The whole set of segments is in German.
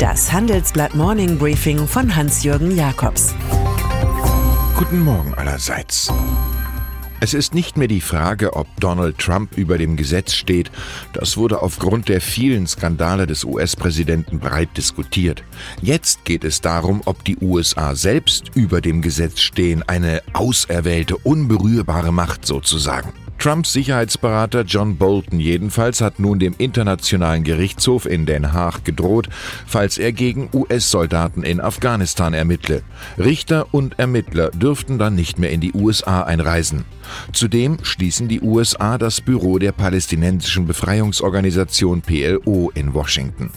Das Handelsblatt Morning Briefing von Hans-Jürgen Jakobs. Guten Morgen allerseits. Es ist nicht mehr die Frage, ob Donald Trump über dem Gesetz steht. Das wurde aufgrund der vielen Skandale des US-Präsidenten breit diskutiert. Jetzt geht es darum, ob die USA selbst über dem Gesetz stehen, eine auserwählte, unberührbare Macht sozusagen. Trumps Sicherheitsberater John Bolton jedenfalls hat nun dem Internationalen Gerichtshof in Den Haag gedroht, falls er gegen US-Soldaten in Afghanistan ermittle. Richter und Ermittler dürften dann nicht mehr in die USA einreisen. Zudem schließen die USA das Büro der palästinensischen Befreiungsorganisation PLO in Washington.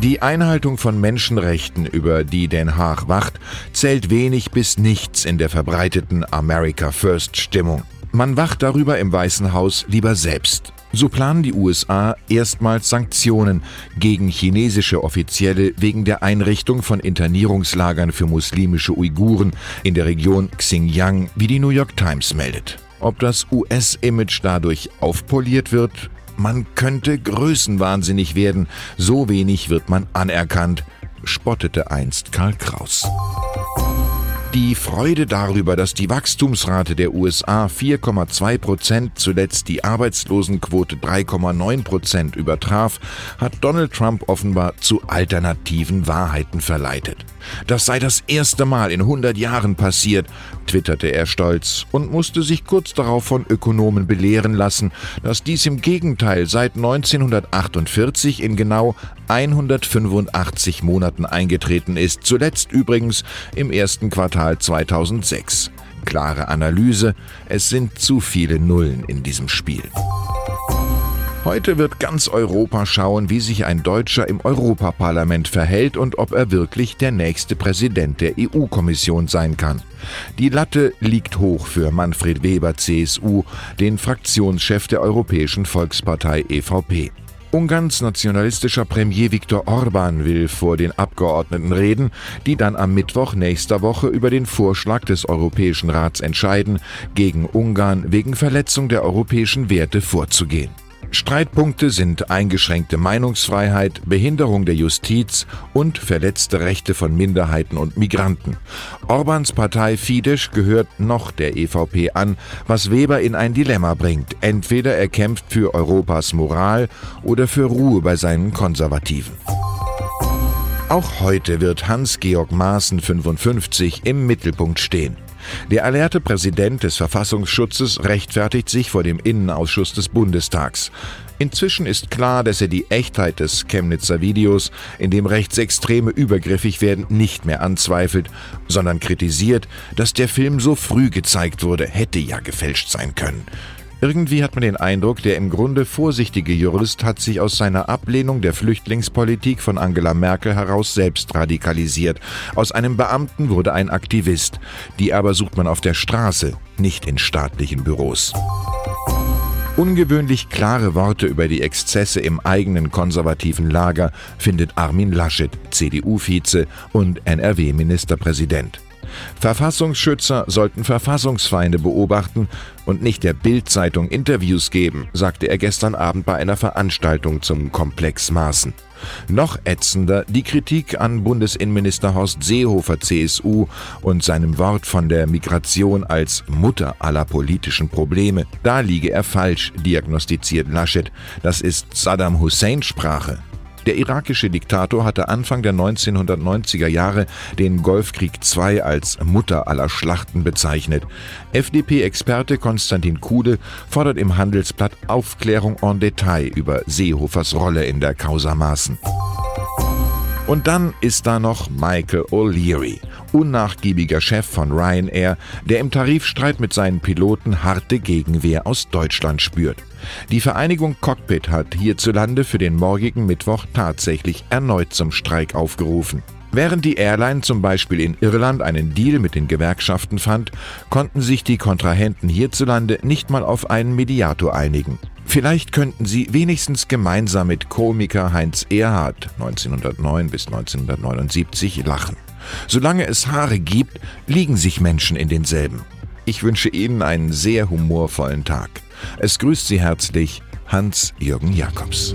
Die Einhaltung von Menschenrechten, über die Den Haag wacht, zählt wenig bis nichts in der verbreiteten America First Stimmung. Man wacht darüber im Weißen Haus lieber selbst. So planen die USA erstmals Sanktionen gegen chinesische Offizielle wegen der Einrichtung von Internierungslagern für muslimische Uiguren in der Region Xinjiang, wie die New York Times meldet. Ob das US-Image dadurch aufpoliert wird, man könnte größenwahnsinnig werden, so wenig wird man anerkannt, spottete einst Karl Kraus. Die Freude darüber, dass die Wachstumsrate der USA 4,2 Prozent, zuletzt die Arbeitslosenquote 3,9 Prozent übertraf, hat Donald Trump offenbar zu alternativen Wahrheiten verleitet. Das sei das erste Mal in 100 Jahren passiert, twitterte er stolz und musste sich kurz darauf von Ökonomen belehren lassen, dass dies im Gegenteil seit 1948 in genau 185 Monaten eingetreten ist, zuletzt übrigens im ersten Quartal 2006. Klare Analyse, es sind zu viele Nullen in diesem Spiel. Heute wird ganz Europa schauen, wie sich ein Deutscher im Europaparlament verhält und ob er wirklich der nächste Präsident der EU-Kommission sein kann. Die Latte liegt hoch für Manfred Weber CSU, den Fraktionschef der Europäischen Volkspartei EVP. Ungarns nationalistischer Premier Viktor Orban will vor den Abgeordneten reden, die dann am Mittwoch nächster Woche über den Vorschlag des Europäischen Rats entscheiden, gegen Ungarn wegen Verletzung der europäischen Werte vorzugehen. Streitpunkte sind eingeschränkte Meinungsfreiheit, Behinderung der Justiz und verletzte Rechte von Minderheiten und Migranten. Orbans Partei Fidesz gehört noch der EVP an, was Weber in ein Dilemma bringt. Entweder er kämpft für Europas Moral oder für Ruhe bei seinen Konservativen. Auch heute wird Hans-Georg Maaßen 55 im Mittelpunkt stehen. Der alerte Präsident des Verfassungsschutzes rechtfertigt sich vor dem Innenausschuss des Bundestags. Inzwischen ist klar, dass er die Echtheit des Chemnitzer Videos, in dem Rechtsextreme übergriffig werden, nicht mehr anzweifelt, sondern kritisiert, dass der Film so früh gezeigt wurde, hätte ja gefälscht sein können. Irgendwie hat man den Eindruck, der im Grunde vorsichtige Jurist hat sich aus seiner Ablehnung der Flüchtlingspolitik von Angela Merkel heraus selbst radikalisiert. Aus einem Beamten wurde ein Aktivist. Die aber sucht man auf der Straße, nicht in staatlichen Büros. Ungewöhnlich klare Worte über die Exzesse im eigenen konservativen Lager findet Armin Laschet, CDU-Vize und NRW-Ministerpräsident. Verfassungsschützer sollten Verfassungsfeinde beobachten und nicht der Bild-Zeitung Interviews geben, sagte er gestern Abend bei einer Veranstaltung zum Komplex Maßen. Noch ätzender die Kritik an Bundesinnenminister Horst Seehofer CSU und seinem Wort von der Migration als Mutter aller politischen Probleme. Da liege er falsch, diagnostiziert Laschet. Das ist Saddam Hussein Sprache. Der irakische Diktator hatte Anfang der 1990er Jahre den Golfkrieg II als Mutter aller Schlachten bezeichnet. FDP-Experte Konstantin Kude fordert im Handelsblatt Aufklärung en Detail über Seehofers Rolle in der Causa Maaßen. Und dann ist da noch Michael O'Leary, unnachgiebiger Chef von Ryanair, der im Tarifstreit mit seinen Piloten harte Gegenwehr aus Deutschland spürt. Die Vereinigung Cockpit hat hierzulande für den morgigen Mittwoch tatsächlich erneut zum Streik aufgerufen. Während die Airline zum Beispiel in Irland einen Deal mit den Gewerkschaften fand, konnten sich die Kontrahenten hierzulande nicht mal auf einen Mediator einigen. Vielleicht könnten sie wenigstens gemeinsam mit Komiker Heinz Erhardt 1909 bis 1979 lachen. Solange es Haare gibt, liegen sich Menschen in denselben. Ich wünsche Ihnen einen sehr humorvollen Tag. Es grüßt Sie herzlich Hans-Jürgen Jakobs.